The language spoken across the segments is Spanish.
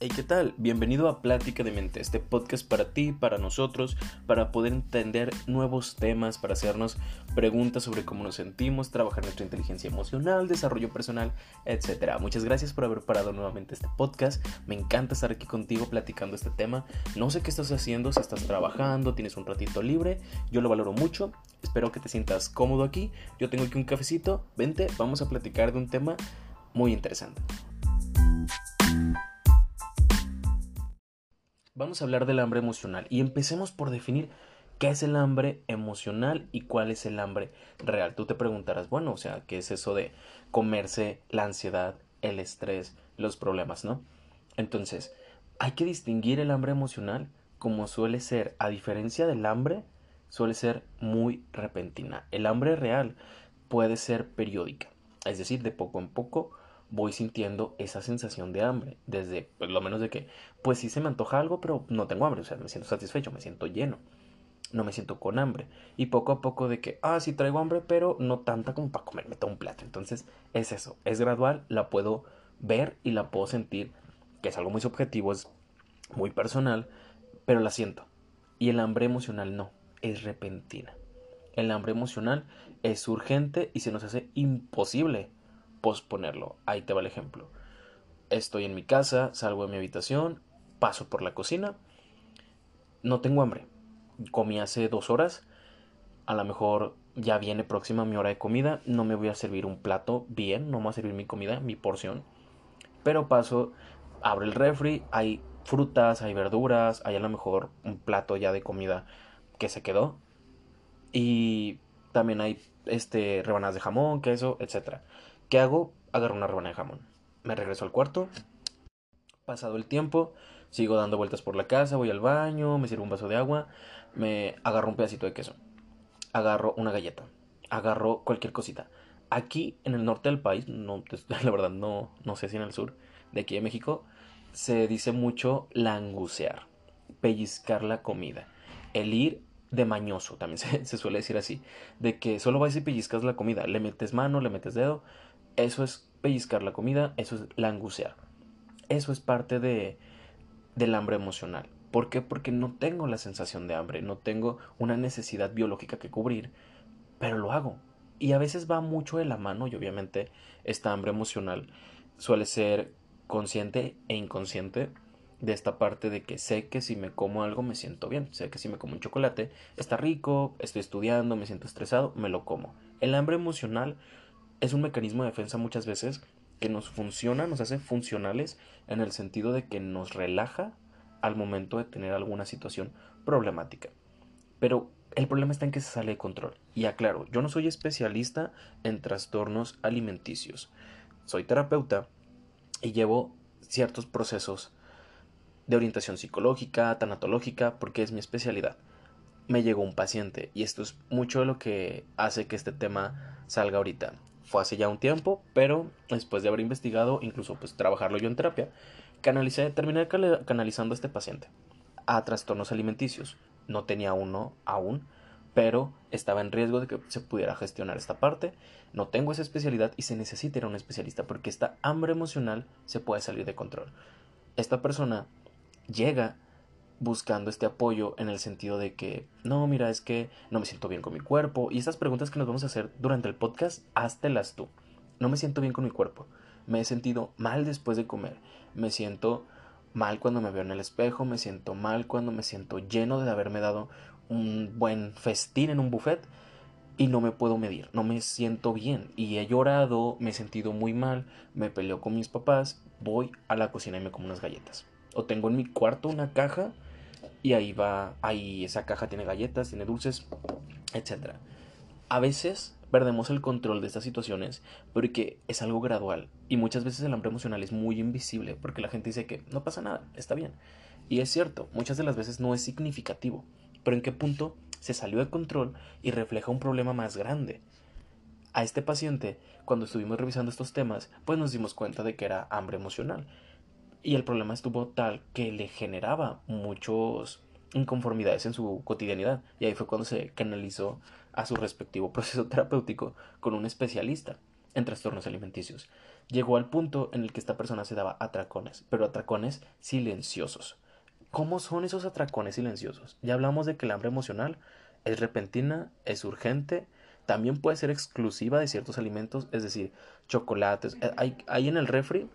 Hey, ¿qué tal? Bienvenido a Plática de Mente, este podcast para ti, para nosotros, para poder entender nuevos temas, para hacernos preguntas sobre cómo nos sentimos, trabajar nuestra inteligencia emocional, desarrollo personal, etc. Muchas gracias por haber parado nuevamente este podcast. Me encanta estar aquí contigo platicando este tema. No sé qué estás haciendo, si estás trabajando, tienes un ratito libre, yo lo valoro mucho. Espero que te sientas cómodo aquí. Yo tengo aquí un cafecito. Vente, vamos a platicar de un tema muy interesante. Vamos a hablar del hambre emocional y empecemos por definir qué es el hambre emocional y cuál es el hambre real. Tú te preguntarás, bueno, o sea, ¿qué es eso de comerse la ansiedad, el estrés, los problemas, ¿no? Entonces, hay que distinguir el hambre emocional como suele ser, a diferencia del hambre, suele ser muy repentina. El hambre real puede ser periódica, es decir, de poco en poco voy sintiendo esa sensación de hambre, desde pues, lo menos de que, pues sí se me antoja algo, pero no tengo hambre, o sea, me siento satisfecho, me siento lleno, no me siento con hambre, y poco a poco de que, ah, sí traigo hambre, pero no tanta como para comerme todo un plato, entonces es eso, es gradual, la puedo ver y la puedo sentir, que es algo muy subjetivo, es muy personal, pero la siento, y el hambre emocional no, es repentina. El hambre emocional es urgente y se nos hace imposible posponerlo. Ahí te va el ejemplo. Estoy en mi casa, salgo de mi habitación, paso por la cocina, no tengo hambre. Comí hace dos horas, a lo mejor ya viene próxima mi hora de comida, no me voy a servir un plato bien, no me voy a servir mi comida, mi porción. Pero paso, abro el refri, hay frutas, hay verduras, hay a lo mejor un plato ya de comida que se quedó. Y también hay este rebanadas de jamón, queso, etcétera. ¿Qué hago? Agarro una rebanada de jamón. Me regreso al cuarto. Pasado el tiempo, sigo dando vueltas por la casa, voy al baño, me sirvo un vaso de agua, me agarro un pedacito de queso, agarro una galleta, agarro cualquier cosita. Aquí en el norte del país, no, la verdad no, no sé si en el sur, de aquí de México, se dice mucho langucear, pellizcar la comida, el ir de mañoso, también se, se, suele decir así, de que solo vas y pellizcas la comida, le metes mano, le metes dedo, eso es pellizcar la comida, eso es langucear. Eso es parte de, del hambre emocional. ¿Por qué? Porque no tengo la sensación de hambre, no tengo una necesidad biológica que cubrir, pero lo hago. Y a veces va mucho de la mano y obviamente esta hambre emocional suele ser consciente e inconsciente de esta parte de que sé que si me como algo me siento bien, sé que si me como un chocolate está rico, estoy estudiando, me siento estresado, me lo como. El hambre emocional es un mecanismo de defensa muchas veces que nos funciona, nos hace funcionales en el sentido de que nos relaja al momento de tener alguna situación problemática. Pero el problema está en que se sale de control. Y aclaro, yo no soy especialista en trastornos alimenticios. Soy terapeuta y llevo ciertos procesos de orientación psicológica, tanatológica, porque es mi especialidad. Me llegó un paciente y esto es mucho de lo que hace que este tema salga ahorita fue hace ya un tiempo, pero después de haber investigado, incluso pues trabajarlo yo en terapia, canalicé, terminé canalizando a este paciente a trastornos alimenticios. No tenía uno aún, pero estaba en riesgo de que se pudiera gestionar esta parte. No tengo esa especialidad y se necesita ir a un especialista porque esta hambre emocional se puede salir de control. Esta persona llega buscando este apoyo en el sentido de que, no, mira, es que no me siento bien con mi cuerpo. Y estas preguntas que nos vamos a hacer durante el podcast, háztelas tú. No me siento bien con mi cuerpo. Me he sentido mal después de comer. Me siento mal cuando me veo en el espejo. Me siento mal cuando me siento lleno de haberme dado un buen festín en un buffet. Y no me puedo medir, no me siento bien. Y he llorado, me he sentido muy mal, me peleo con mis papás, voy a la cocina y me como unas galletas. O tengo en mi cuarto una caja y ahí va, ahí esa caja tiene galletas, tiene dulces, etc. A veces perdemos el control de estas situaciones porque es algo gradual y muchas veces el hambre emocional es muy invisible porque la gente dice que no pasa nada, está bien. Y es cierto, muchas de las veces no es significativo, pero en qué punto se salió de control y refleja un problema más grande. A este paciente, cuando estuvimos revisando estos temas, pues nos dimos cuenta de que era hambre emocional y el problema estuvo tal que le generaba muchos inconformidades en su cotidianidad. Y ahí fue cuando se canalizó a su respectivo proceso terapéutico con un especialista. en trastornos alimenticios. Llegó al punto en el que esta persona se daba atracones, pero atracones silenciosos. ¿Cómo son esos atracones silenciosos? Ya hablamos de que el hambre emocional es repentina, es urgente, también puede ser exclusiva de ciertos alimentos, es decir, chocolates. Eh, hay, hay en el refri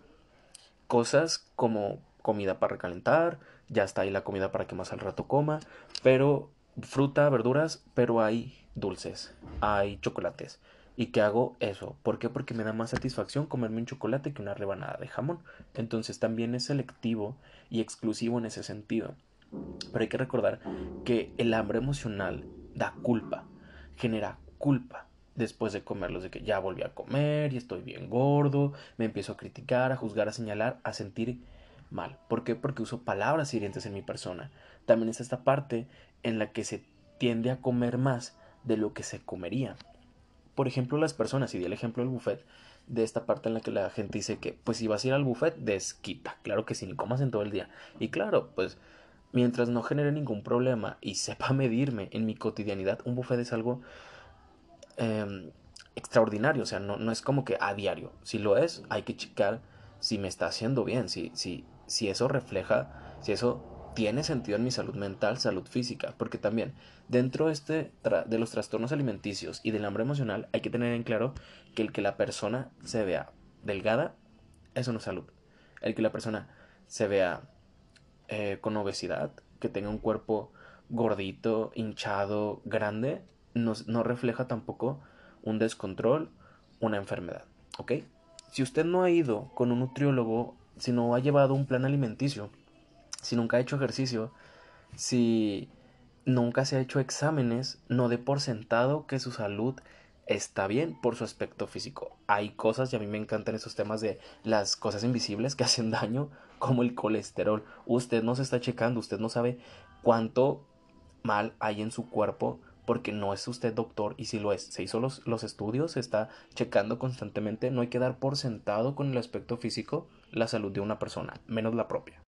cosas como comida para recalentar, ya está ahí la comida para que más al rato coma, pero fruta, verduras, pero hay dulces, hay chocolates. ¿Y qué hago? Eso. ¿Por qué? Porque me da más satisfacción comerme un chocolate que una rebanada de jamón. Entonces también es selectivo y exclusivo en ese sentido. Pero hay que recordar que el hambre emocional da culpa, genera culpa después de comerlos, de que ya volví a comer y estoy bien gordo, me empiezo a criticar, a juzgar, a señalar, a sentir mal. ¿Por qué? Porque uso palabras hirientes en mi persona. También está esta parte en la que se tiende a comer más de lo que se comería. Por ejemplo, las personas, y di el ejemplo del buffet, de esta parte en la que la gente dice que, pues si vas a ir al buffet, desquita. Claro que sí, ni comas en todo el día. Y claro, pues mientras no genere ningún problema y sepa medirme en mi cotidianidad, un buffet es algo em, extraordinario. O sea, no, no es como que a diario. Si lo es, hay que checar si me está haciendo bien, si, si, si eso refleja, si eso tiene sentido en mi salud mental, salud física, porque también dentro de, este los trastornos alimenticios y del hambre emocional hay que tener en claro que el que la persona se vea delgada, eso no es salud. El que la persona se vea eh, con obesidad, que tenga un cuerpo gordito, hinchado, grande, no, no refleja tampoco un descontrol, una enfermedad, ¿ok? Si usted no ha ido con un nutriólogo, si no ha llevado un plan alimenticio, si nunca ha hecho ejercicio, si nunca se ha hecho exámenes, no dé por sentado que su salud está bien por su aspecto físico. Hay cosas, y a mí me encantan esos temas de las cosas invisibles que hacen daño, como el colesterol. Usted no se está checando, usted no sabe cuánto mal hay en su cuerpo porque no es usted doctor y si lo es, se hizo los, los estudios, se está checando constantemente, no hay que dar por sentado con el aspecto físico la salud de una persona, menos la propia.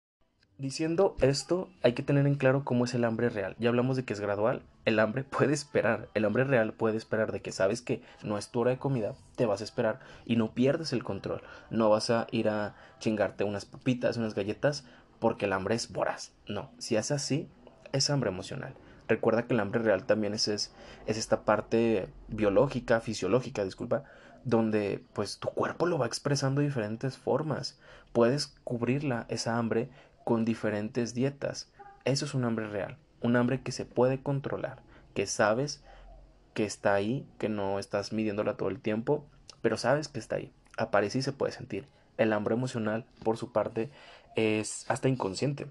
Diciendo esto, hay que tener en claro cómo es el hambre real. Ya hablamos de que es gradual. El hambre puede esperar. El hambre real puede esperar de que sabes que no es tu hora de comida, te vas a esperar y no pierdes el control. No vas a ir a chingarte unas papitas, unas galletas, porque el hambre es voraz. No, si es así, es hambre emocional. Recuerda que el hambre real también es, es, es esta parte biológica, fisiológica, disculpa, donde pues tu cuerpo lo va expresando de diferentes formas. Puedes cubrirla, esa hambre, con diferentes dietas. Eso es un hambre real, un hambre que se puede controlar, que sabes que está ahí, que no estás midiéndola todo el tiempo, pero sabes que está ahí. Aparece y se puede sentir. El hambre emocional, por su parte, es hasta inconsciente.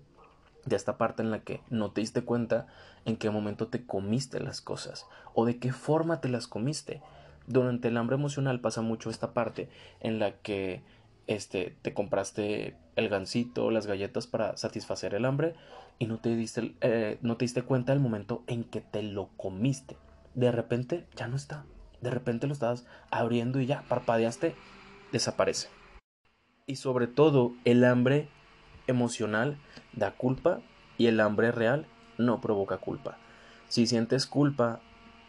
De esta parte en la que no te diste cuenta en qué momento te comiste las cosas o de qué forma te las comiste. Durante el hambre emocional pasa mucho esta parte en la que este, te compraste el gansito, las galletas para satisfacer el hambre y no te diste, eh, no te diste cuenta del momento en que te lo comiste. De repente ya no está. De repente lo estabas abriendo y ya parpadeaste, desaparece. Y sobre todo, el hambre emocional da culpa y el hambre real no provoca culpa. Si sientes culpa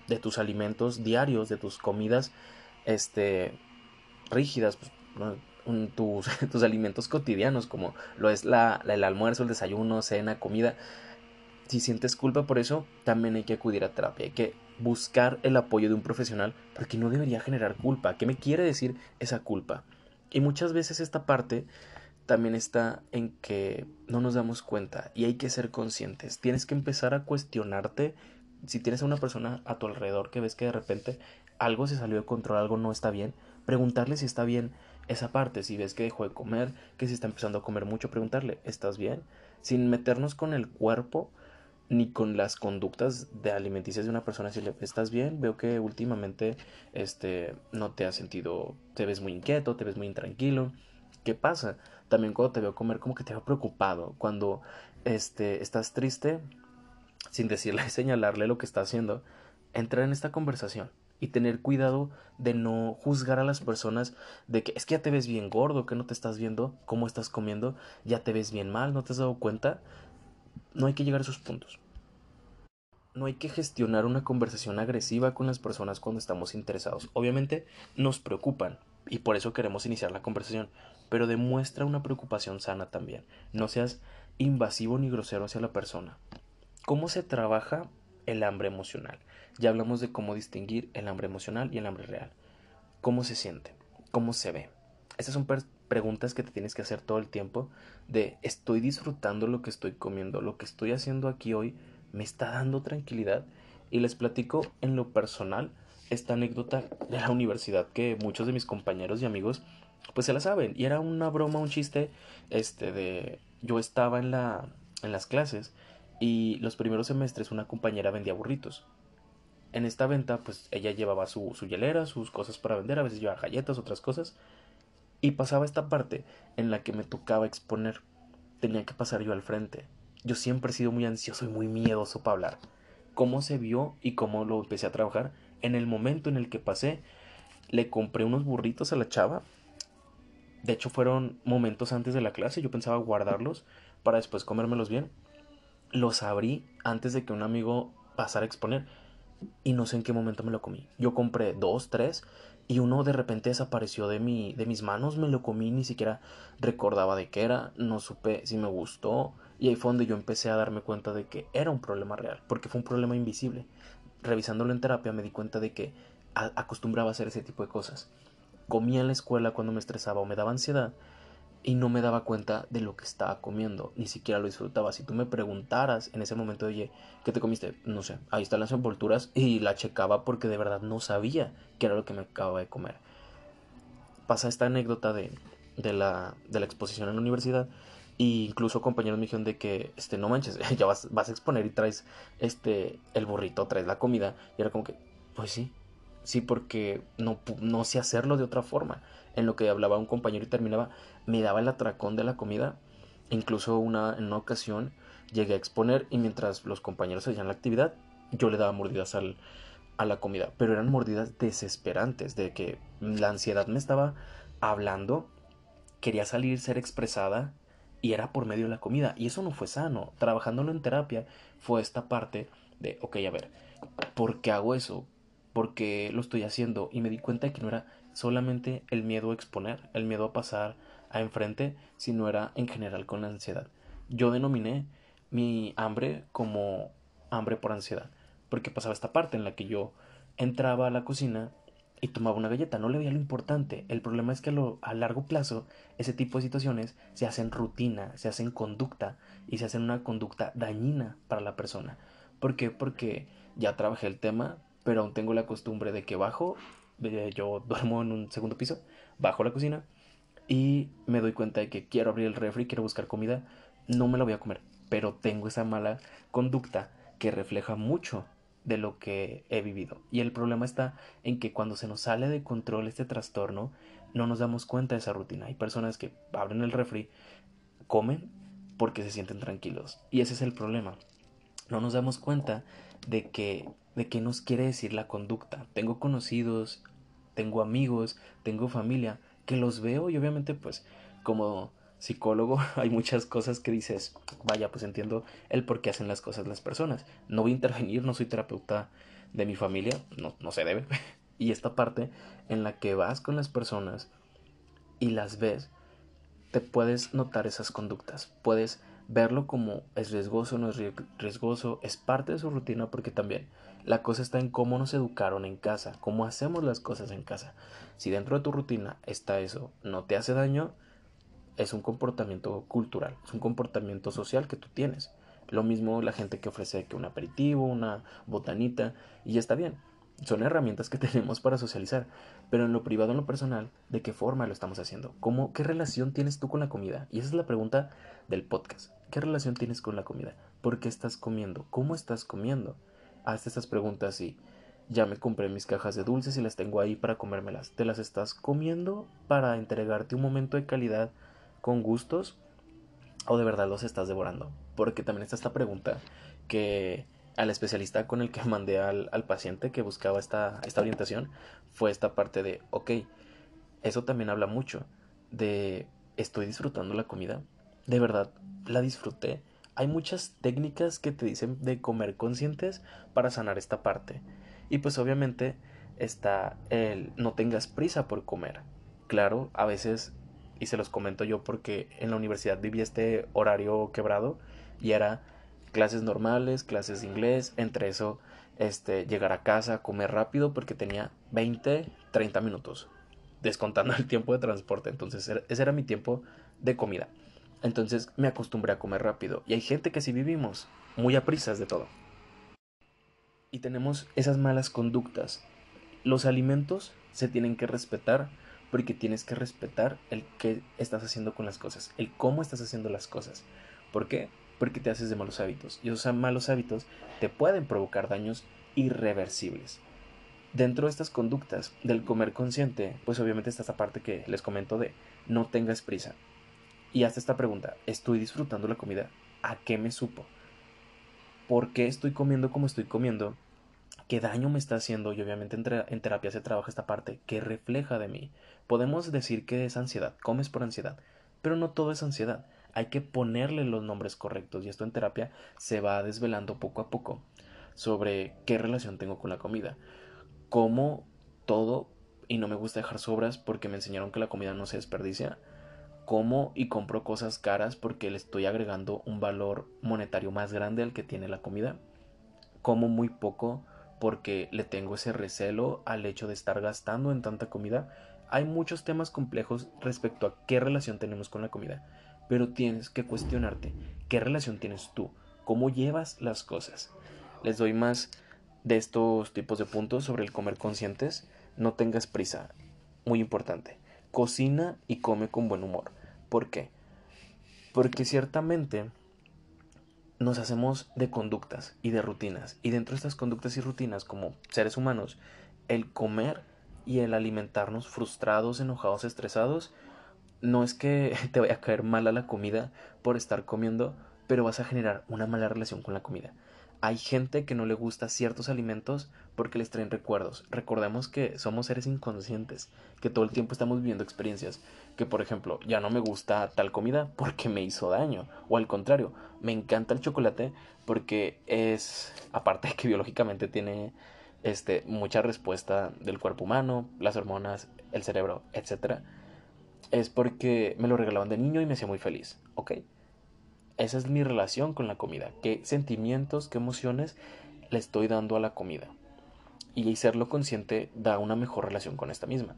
de tus alimentos diarios, de tus comidas este, rígidas, pues, tus, tus, alimentos cotidianos, como lo es la, el almuerzo, el desayuno, cena, comida. Si sientes culpa por eso, también hay que acudir a terapia, hay que buscar el apoyo de un profesional, porque no debería generar culpa. ¿Qué me quiere decir esa culpa? Y muchas veces esta parte también está en que no nos damos cuenta y hay que ser conscientes. Tienes que empezar a cuestionarte si tienes a una persona a tu alrededor que ves que de repente algo se salió de control, algo no está bien, preguntarle si está bien esa parte, si ves que dejó de comer, que si está empezando a comer mucho, preguntarle, ¿estás bien? Sin meternos con el cuerpo ni con las conductas de alimenticias de una persona, si le estás bien, veo que últimamente este no te has sentido, te ves muy inquieto, te ves muy intranquilo. ¿Qué pasa? También cuando te veo comer como que te veo preocupado, cuando este estás triste, sin decirle señalarle lo que está haciendo, entrar en esta conversación y tener cuidado de no juzgar a las personas de que es que ya te ves bien gordo, que no te estás viendo cómo estás comiendo, ya te ves bien mal, no te has dado cuenta. No hay que llegar a esos puntos. no hay que gestionar una conversación agresiva con las personas cuando estamos interesados. Obviamente nos preocupan y por eso queremos iniciar la conversación, pero demuestra una preocupación sana también. No seas invasivo ni grosero hacia la persona. ¿Cómo se trabaja el hambre emocional? Ya hablamos de cómo distinguir el hambre emocional y el hambre real. ¿Cómo se siente? ¿Cómo se ve? Estas son preguntas que te tienes que hacer todo el tiempo de estoy disfrutando lo que estoy comiendo, lo que estoy haciendo aquí hoy me está dando tranquilidad y les platico en lo personal esta anécdota de la universidad que muchos de mis compañeros y amigos pues se la saben y era una broma, un chiste este de yo estaba en la en las clases y los primeros semestres una compañera vendía burritos. En esta venta pues ella llevaba su, su hielera, sus cosas para vender, a veces llevaba galletas, otras cosas y pasaba esta parte en la que me tocaba exponer. Tenía que pasar yo al frente. Yo siempre he sido muy ansioso y muy miedoso para hablar. Cómo se vio y cómo lo empecé a trabajar. En el momento en el que pasé, le compré unos burritos a la chava. De hecho, fueron momentos antes de la clase. Yo pensaba guardarlos para después comérmelos bien. Los abrí antes de que un amigo pasara a exponer. Y no sé en qué momento me lo comí. Yo compré dos, tres y uno de repente desapareció de, mi, de mis manos, me lo comí, ni siquiera recordaba de qué era, no supe si me gustó y ahí fue donde yo empecé a darme cuenta de que era un problema real, porque fue un problema invisible. Revisándolo en terapia me di cuenta de que acostumbraba a hacer ese tipo de cosas. Comía en la escuela cuando me estresaba o me daba ansiedad y no me daba cuenta de lo que estaba comiendo, ni siquiera lo disfrutaba. Si tú me preguntaras en ese momento, oye, ¿qué te comiste? No sé, ahí están las envolturas y la checaba porque de verdad no sabía qué era lo que me acababa de comer. Pasa esta anécdota de, de, la, de la exposición en la universidad e incluso compañeros me dijeron de que, este, no manches, ya vas, vas a exponer y traes este, el burrito, traes la comida. Y era como que, pues sí, sí, porque no, no sé hacerlo de otra forma. En lo que hablaba un compañero y terminaba, me daba el atracón de la comida. Incluso una, en una ocasión llegué a exponer y mientras los compañeros hacían la actividad, yo le daba mordidas al, a la comida. Pero eran mordidas desesperantes, de que la ansiedad me estaba hablando, quería salir, ser expresada y era por medio de la comida. Y eso no fue sano. Trabajándolo en terapia fue esta parte de, ok, a ver, ¿por qué hago eso? Porque lo estoy haciendo y me di cuenta de que no era solamente el miedo a exponer, el miedo a pasar a enfrente, sino era en general con la ansiedad. Yo denominé mi hambre como hambre por ansiedad, porque pasaba esta parte en la que yo entraba a la cocina y tomaba una galleta, no le veía lo importante. El problema es que a, lo, a largo plazo ese tipo de situaciones se hacen rutina, se hacen conducta y se hacen una conducta dañina para la persona. ¿Por qué? Porque ya trabajé el tema, pero aún tengo la costumbre de que bajo, yo duermo en un segundo piso, bajo la cocina y me doy cuenta de que quiero abrir el refri, quiero buscar comida, no me la voy a comer, pero tengo esa mala conducta que refleja mucho de lo que he vivido. Y el problema está en que cuando se nos sale de control este trastorno, no nos damos cuenta de esa rutina. Hay personas que abren el refri, comen porque se sienten tranquilos. Y ese es el problema. No nos damos cuenta de que de qué nos quiere decir la conducta. Tengo conocidos, tengo amigos, tengo familia que los veo y obviamente pues como psicólogo hay muchas cosas que dices, vaya, pues entiendo el por qué hacen las cosas las personas. No voy a intervenir, no soy terapeuta de mi familia, no, no se debe. y esta parte en la que vas con las personas y las ves, te puedes notar esas conductas, puedes verlo como es riesgoso, no es riesgoso, es parte de su rutina porque también la cosa está en cómo nos educaron en casa, cómo hacemos las cosas en casa. Si dentro de tu rutina está eso, no te hace daño, es un comportamiento cultural, es un comportamiento social que tú tienes. Lo mismo la gente que ofrece que un aperitivo, una botanita, y está bien. Son herramientas que tenemos para socializar, pero en lo privado, en lo personal, ¿de qué forma lo estamos haciendo? ¿Cómo, ¿Qué relación tienes tú con la comida? Y esa es la pregunta del podcast. ¿Qué relación tienes con la comida? ¿Por qué estás comiendo? ¿Cómo estás comiendo? hazte estas preguntas y ya me compré mis cajas de dulces y las tengo ahí para comérmelas. ¿Te las estás comiendo para entregarte un momento de calidad con gustos? ¿O de verdad los estás devorando? Porque también está esta pregunta que al especialista con el que mandé al, paciente que buscaba esta, esta orientación fue esta parte de, ok, eso también habla mucho de, ¿estoy disfrutando la comida? ¿De verdad la disfruté? hay muchas técnicas que te dicen de comer conscientes para sanar esta parte. Y pues obviamente está el no tengas prisa por comer. Claro, a veces, y se los comento yo porque en la universidad viví este horario quebrado y era clases normales, clases de inglés, entre eso este, llegar a casa, comer rápido porque tenía 20, 30 minutos, descontando el tiempo de transporte. Entonces ese era mi tiempo de comida. Entonces me acostumbré a comer rápido. Y hay gente que sí vivimos muy a prisas de todo. Y tenemos esas malas conductas. Los alimentos se tienen que respetar porque tienes que respetar el qué estás haciendo con las cosas, el cómo estás haciendo las cosas. ¿Por qué? Porque te haces de malos hábitos. Y esos malos hábitos te pueden provocar daños irreversibles. Dentro de estas conductas del comer consciente, pues obviamente está esta parte que les comento de no tengas prisa. Y hasta esta pregunta, ¿estoy disfrutando la comida? ¿A qué me supo? ¿Por qué estoy comiendo como estoy comiendo? ¿Qué daño me está haciendo? Y obviamente en, terapia se trabaja esta parte que refleja de mí. Podemos decir que es ansiedad, comes por ansiedad, pero no todo es ansiedad. Hay que ponerle los nombres correctos y esto en terapia se va desvelando poco a poco sobre qué relación tengo con la comida. Como todo, y no me gusta dejar sobras porque me enseñaron que la comida no se desperdicia, como y compro cosas caras porque le estoy agregando un valor monetario más grande al que tiene la comida. Como muy poco porque le tengo ese recelo al hecho de estar gastando en tanta comida. Hay muchos temas complejos respecto a qué relación tenemos con la comida, pero tienes que cuestionarte qué relación tienes tú, cómo llevas las cosas. Les doy más de estos tipos de puntos sobre el comer conscientes. No tengas prisa. Muy importante. Cocina y come con buen humor. ¿Por qué? Porque ciertamente nos hacemos de conductas y de rutinas. Y dentro de estas conductas y rutinas, como seres humanos, el comer y el alimentarnos frustrados, enojados, estresados, no es que te vaya a caer mal a la comida por estar comiendo, pero vas a generar una mala relación con la comida. Hay gente que no le gusta ciertos alimentos porque les traen recuerdos. Recordemos que somos seres inconscientes, que todo el tiempo estamos viviendo experiencias. Que por ejemplo, ya no me gusta tal comida porque me hizo daño. O al contrario, me encanta el chocolate porque es, aparte de que biológicamente tiene este, mucha respuesta del cuerpo humano, las hormonas, el cerebro, etc. Es porque me lo regalaban de niño y me hacía muy feliz. ¿Ok? Esa es mi relación con la comida. ¿Qué sentimientos, qué emociones le estoy dando a la comida? Y serlo consciente da una mejor relación con esta misma.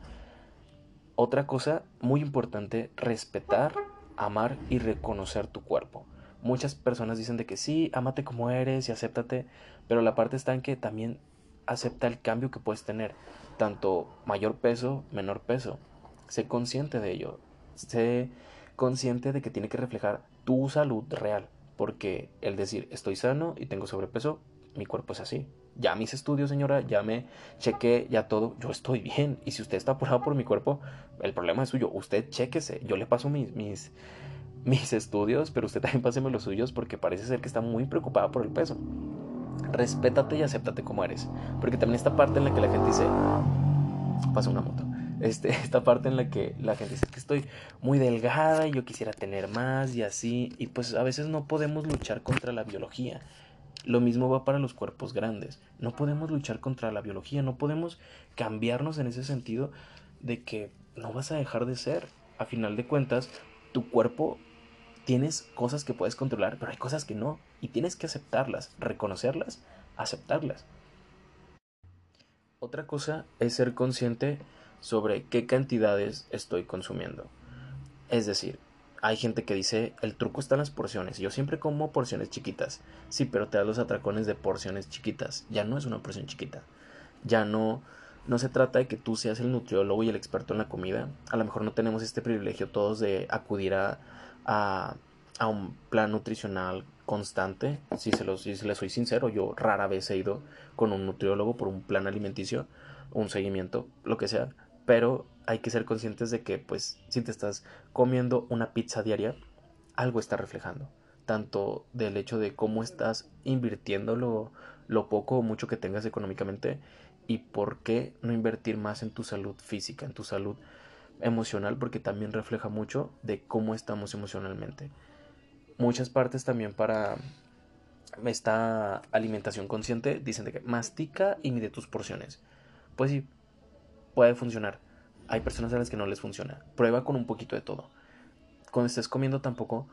Otra cosa muy importante, respetar, amar y reconocer tu cuerpo. Muchas personas dicen de que sí, amate como eres y acéptate, pero la parte está en que también acepta el cambio que puedes tener, tanto mayor peso, menor peso. Sé consciente de ello. Sé consciente de que tiene que reflejar tu salud real. Porque el decir estoy sano y tengo sobrepeso, mi cuerpo es así. Ya mis estudios, señora, ya me chequé, ya todo, yo estoy bien. Y si usted está apurado por mi cuerpo, el problema es suyo. Usted chequese. Yo le paso mis, mis, mis estudios, pero usted también páseme los suyos porque parece ser que está muy preocupada por el peso. Respétate y acéptate como eres. Porque también esta parte en la que la gente dice, pasa una moto este, esta parte en la que la gente dice que estoy muy delgada y yo quisiera tener más y así, y pues a veces no podemos luchar contra la biología. Lo mismo va para los cuerpos grandes. No podemos luchar contra la biología, no podemos cambiarnos en ese sentido de que no vas a dejar de ser. A final de cuentas, tu cuerpo tienes cosas que puedes controlar, pero hay cosas que no, y tienes que aceptarlas, reconocerlas, aceptarlas. Otra cosa es ser consciente sobre qué cantidades estoy consumiendo. Es decir, hay gente que dice el truco está en las porciones. Yo siempre como porciones chiquitas. Sí, pero te das los atracones de porciones chiquitas. Ya no es una porción chiquita. Ya no no se trata de que tú seas el nutriólogo y el experto en la comida. A lo mejor no tenemos este privilegio todos de acudir a, a, un plan nutricional constante. Si se, los, si les soy sincero, yo rara vez he ido con un nutriólogo por un plan alimenticio, un seguimiento, lo que sea pero hay que ser conscientes de que pues si te estás comiendo una pizza diaria, algo está reflejando, tanto del hecho de cómo estás invirtiendo lo, poco o mucho que tengas económicamente y por qué no invertir más en tu salud física, en tu salud emocional, porque también refleja mucho de cómo estamos emocionalmente. muchas partes también para esta alimentación consciente dicen de que mastica y mide tus porciones. Pues sí, puede funcionar. Hay personas a las que no les funciona. Prueba con un poquito de todo. Cuando estés comiendo tampoco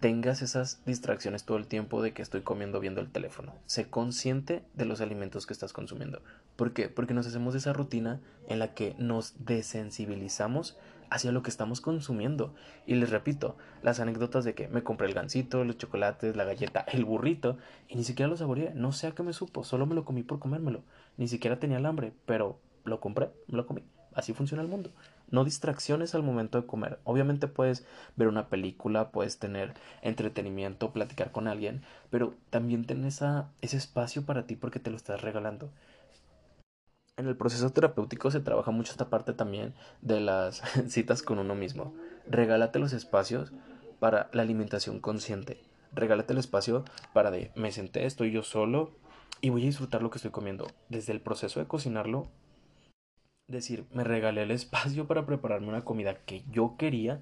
tengas esas distracciones todo el tiempo de que estoy comiendo viendo el teléfono. Sé consciente de los alimentos que estás consumiendo. ¿Por qué? Porque nos hacemos esa rutina en la que nos desensibilizamos hacia lo que estamos consumiendo. Y les repito, las anécdotas de que me compré el gansito, los chocolates, la galleta, el burrito, y ni siquiera lo saboreé, no sé a qué me supo, solo me lo comí por comérmelo. Ni siquiera tenía el hambre, pero lo compré, lo comí. Así funciona el mundo. No distracciones al momento de comer. Obviamente puedes ver una película, puedes tener entretenimiento, platicar con alguien, pero también ten esa, ese espacio para ti porque te lo estás regalando. En el proceso terapéutico se trabaja mucho esta parte también de las citas con uno mismo. Regálate los espacios para la alimentación consciente. Regálate el espacio para de me senté, estoy yo solo y voy a disfrutar lo que estoy comiendo. Desde el proceso de cocinarlo decir, me regalé el espacio para prepararme una comida que yo quería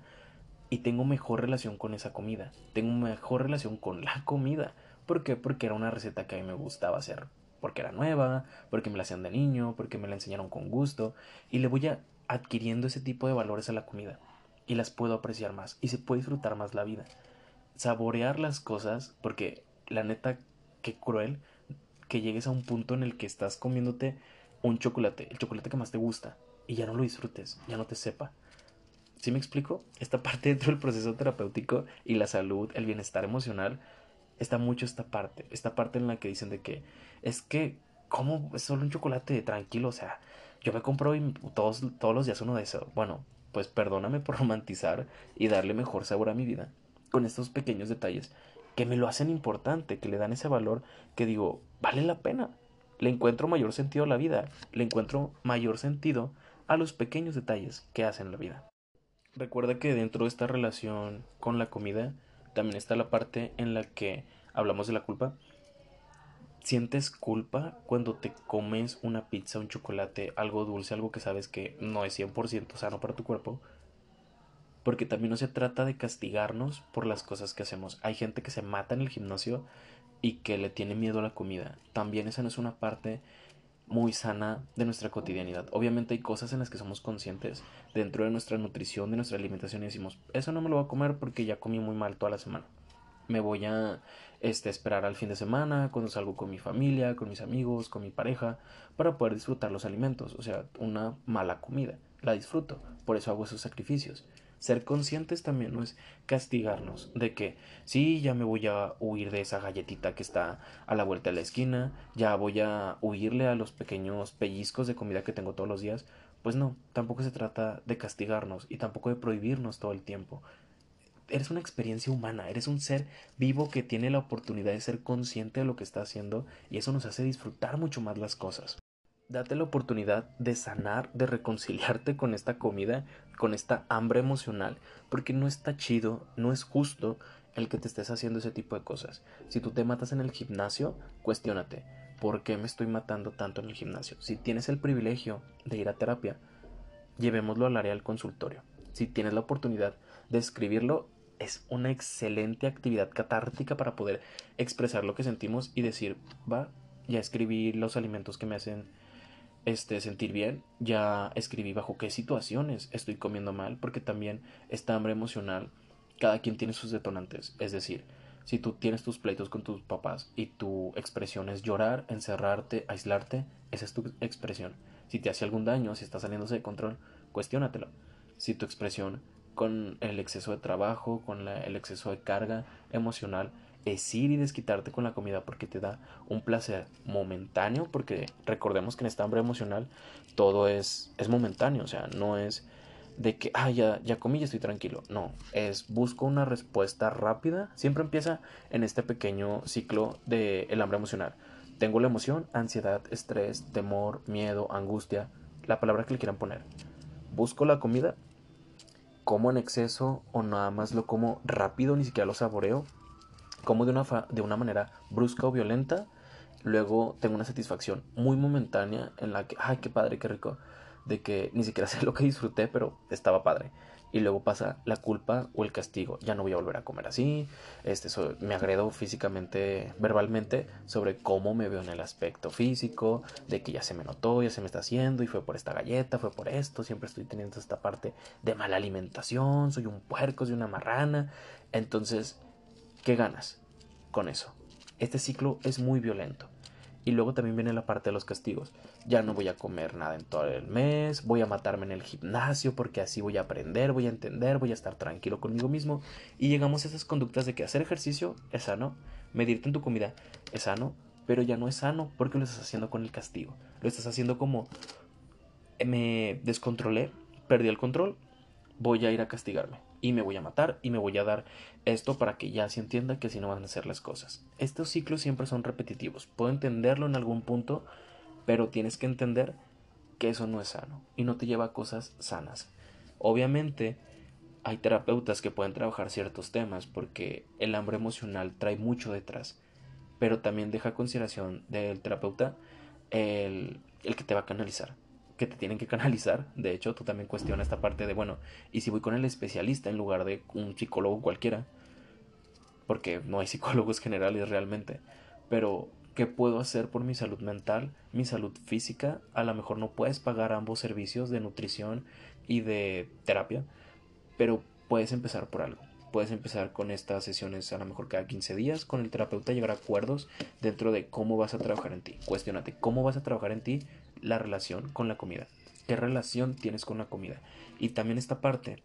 y tengo mejor relación con esa comida. Tengo mejor relación con la comida. ¿Por qué? Porque era una receta que a mí me gustaba hacer. Porque era nueva, porque me la hacían de niño, porque me la enseñaron con gusto. Y le voy a adquiriendo ese tipo de valores a la comida. Y las puedo apreciar más. Y se puede disfrutar más la vida. Saborear las cosas, porque la neta, qué cruel que llegues a un punto en el que estás comiéndote un chocolate, el chocolate que más te gusta, y ya no lo disfrutes, ya no te sepa. ¿Sí me explico? Esta parte dentro del proceso terapéutico y la salud, el bienestar emocional, está mucho esta parte, esta parte en la que dicen de que es que, ¿cómo es solo un chocolate tranquilo? O sea, yo me compro y todos, todos los días uno de eso. Bueno, pues perdóname por romantizar y darle mejor sabor a mi vida con estos pequeños detalles que me lo hacen importante, que le dan ese valor que digo, vale la pena le encuentro mayor sentido a la vida, le encuentro mayor sentido a los pequeños detalles que hacen la vida. Recuerda que dentro de esta relación con la comida también está la parte en la que hablamos de la culpa. ¿Sientes culpa cuando te comes una pizza, un chocolate, algo dulce, algo que sabes que no es 100% sano para tu cuerpo? Porque también no se trata de castigarnos por las cosas que hacemos. Hay gente que se mata en el gimnasio y que le tiene miedo a la comida. También esa no es una parte muy sana de nuestra cotidianidad. Obviamente hay cosas en las que somos conscientes dentro de nuestra nutrición, de nuestra alimentación y decimos, eso no me lo voy a comer porque ya comí muy mal toda la semana. Me voy a este, esperar al fin de semana, cuando salgo con mi familia, con mis amigos, con mi pareja, para poder disfrutar los alimentos. O sea, una mala comida. La disfruto. Por eso hago esos sacrificios. Ser conscientes también no es castigarnos de que sí, ya me voy a huir de esa galletita que está a la vuelta de la esquina, ya voy a huirle a los pequeños pellizcos de comida que tengo todos los días. Pues no, tampoco se trata de castigarnos y tampoco de prohibirnos todo el tiempo. Eres una experiencia humana, eres un ser vivo que tiene la oportunidad de ser consciente de lo que está haciendo y eso nos hace disfrutar mucho más las cosas date la oportunidad de sanar, de reconciliarte con esta comida, con esta hambre emocional, porque no está chido, no es justo el que te estés haciendo ese tipo de cosas. Si tú te matas en el gimnasio, cuestiónate, ¿por qué me estoy matando tanto en el gimnasio? Si tienes el privilegio de ir a terapia, llevémoslo al área del consultorio. Si tienes la oportunidad de escribirlo, es una excelente actividad catártica para poder expresar lo que sentimos y decir, va, ya escribí los alimentos que me hacen este, sentir bien, ya escribí bajo qué situaciones estoy comiendo mal, porque también esta hambre emocional, cada quien tiene sus detonantes. Es decir, si tú tienes tus pleitos con tus papás y tu expresión es llorar, encerrarte, aislarte, esa es tu expresión. Si te hace algún daño, si está saliéndose de control, cuestiónatelo. Si tu expresión con el exceso de trabajo, con el exceso de carga emocional, es y desquitarte con la comida porque te da un placer momentáneo, porque recordemos que en esta hambre emocional todo es, es momentáneo, o sea, no es de que, ah, ya, ya comí y estoy tranquilo. No, es busco una respuesta rápida. Siempre empieza en este pequeño ciclo del el hambre emocional. Tengo la emoción, ansiedad, estrés, temor, miedo, angustia, la palabra que le quieran poner. Busco la comida, como en exceso o nada más lo como rápido, ni siquiera lo saboreo como de una, de una manera brusca o violenta, luego tengo una satisfacción muy momentánea en la que, ay, qué padre, qué rico. de que ni siquiera sé lo que disfruté, pero estaba padre. Y luego pasa la culpa o el castigo. Ya no voy a volver a comer así. Este, me agredo físicamente, verbalmente, sobre cómo me veo en el aspecto físico, de que ya se me notó, ya se me está haciendo, y fue por esta galleta, fue por esto. Siempre estoy teniendo esta parte de mala alimentación, soy un puerco, soy una marrana. Entonces, ¿qué ganas con eso? Este ciclo es muy violento. Y luego también viene la parte de los castigos. Ya no voy a comer nada en todo el mes, voy a matarme en el gimnasio porque así voy a aprender, voy a entender, voy a estar tranquilo conmigo mismo. Y llegamos a esas conductas de que hacer ejercicio es sano, medirte en tu comida es sano, pero ya no es sano porque lo estás haciendo con el castigo. Lo estás haciendo como me descontrolé, perdí el control, voy a ir a castigarme y me voy a matar y me voy a dar esto para que ya se entienda que así no van a ser las cosas. Estos ciclos siempre son repetitivos. Puedo entenderlo en algún punto, pero tienes que entender que eso no es sano y no te lleva a cosas sanas. Obviamente hay terapeutas que pueden trabajar ciertos temas porque el hambre emocional trae mucho detrás, pero también deja consideración del terapeuta el, el que te va a canalizar que te tienen que canalizar. De hecho, tú también cuestionas esta parte de, bueno, ¿y si voy con el especialista en lugar de un psicólogo cualquiera? Porque no hay psicólogos generales realmente. Pero, ¿qué puedo hacer por mi salud mental, mi salud física? A lo mejor no puedes pagar ambos servicios de nutrición y de terapia, pero puedes empezar por algo. Puedes empezar con estas sesiones a lo mejor cada 15 días con el terapeuta, llegar a acuerdos dentro de cómo vas a trabajar en ti. Cuestiónate cómo vas a trabajar en ti la relación con la comida. ¿Qué relación tienes con la comida? Y también esta parte,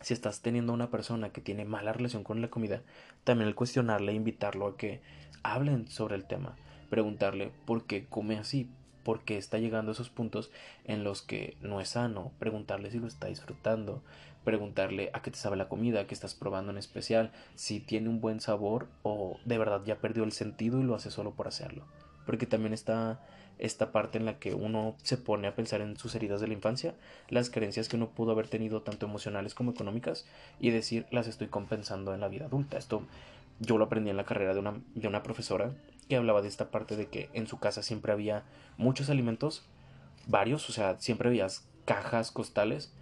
si estás teniendo una persona que tiene mala relación con la comida, también el cuestionarle, invitarlo a que hablen sobre el tema, preguntarle por qué come así, por qué está llegando a esos puntos en los que no es sano, preguntarle si lo está disfrutando, preguntarle a qué te sabe la comida, qué estás probando en especial, si tiene un buen sabor o de verdad ya perdió el sentido y lo hace solo por hacerlo. Porque también está esta parte en la que uno se pone a pensar en sus heridas de la infancia, las creencias que uno pudo haber tenido tanto emocionales como económicas y decir las estoy compensando en la vida adulta. Esto yo lo aprendí en la carrera de una, de una profesora que hablaba de esta parte de que en su casa siempre había muchos alimentos, varios, o sea, siempre había cajas, costales,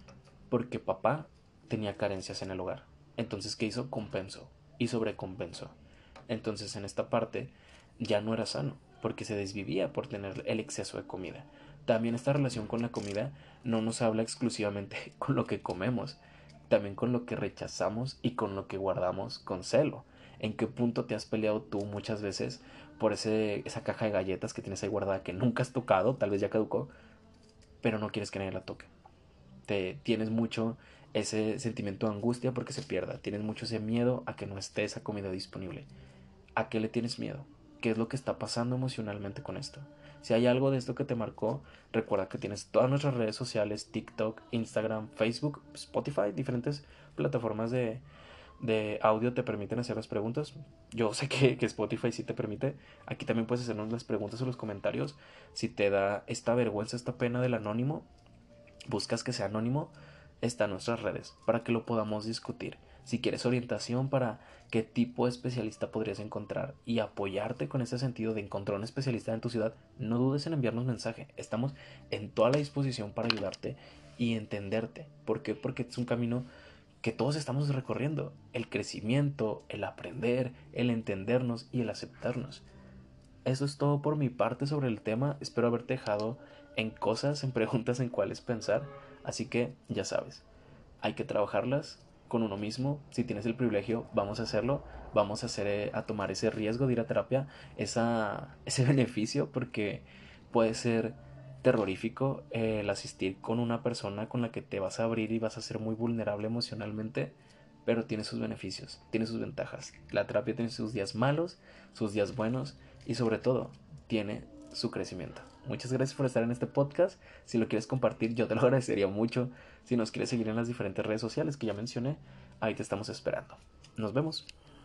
porque papá tenía carencias en el hogar. Entonces, ¿qué hizo? Compensó y sobrecompensó. Entonces, en esta parte ya no era sano porque se desvivía por tener el exceso de comida. También esta relación con la comida no nos habla exclusivamente con lo que comemos, también con lo que rechazamos y con lo que guardamos con celo. ¿En qué punto te has peleado tú muchas veces por ese, esa caja de galletas que tienes ahí guardada que nunca has tocado, tal vez ya caducó, pero no quieres que nadie la toque? Te tienes mucho ese sentimiento de angustia porque se pierda, tienes mucho ese miedo a que no esté esa comida disponible. ¿A qué le tienes miedo? Qué es lo que está pasando emocionalmente con esto. Si hay algo de esto que te marcó, recuerda que tienes todas nuestras redes sociales, TikTok, Instagram, Facebook, Spotify, diferentes plataformas de, de audio te permiten hacer las preguntas. Yo sé que, que, Spotify sí te permite. Aquí también puedes hacernos las preguntas en los comentarios. Si te da esta vergüenza, esta pena del anónimo, buscas que sea anónimo, está en nuestras redes para que lo podamos discutir si quieres orientación para qué tipo de especialista podrías encontrar y apoyarte con ese sentido de encontrar un especialista en tu ciudad, no dudes en enviarnos mensaje. Estamos en toda la disposición para ayudarte y entenderte. ¿Por qué? Porque es un camino que todos estamos recorriendo. El crecimiento, el aprender, el entendernos y el aceptarnos. Eso es todo por mi parte sobre el tema. Espero haberte dejado en cosas, en preguntas en cuáles pensar. Así que ya sabes, hay que trabajarlas con uno mismo, si tienes el privilegio, vamos a hacerlo, vamos a hacer eh, a tomar ese riesgo de ir a terapia, esa, ese beneficio, porque puede ser terrorífico el asistir con una persona con la que te vas a abrir y vas a ser muy vulnerable emocionalmente, pero tiene sus beneficios, tiene sus ventajas. La terapia tiene sus días malos, sus días buenos y sobre todo tiene su crecimiento. Muchas gracias por estar en este podcast. Si lo quieres compartir, yo te lo agradecería mucho. Si nos quieres seguir en las diferentes redes sociales que ya mencioné, ahí te estamos esperando. Nos vemos.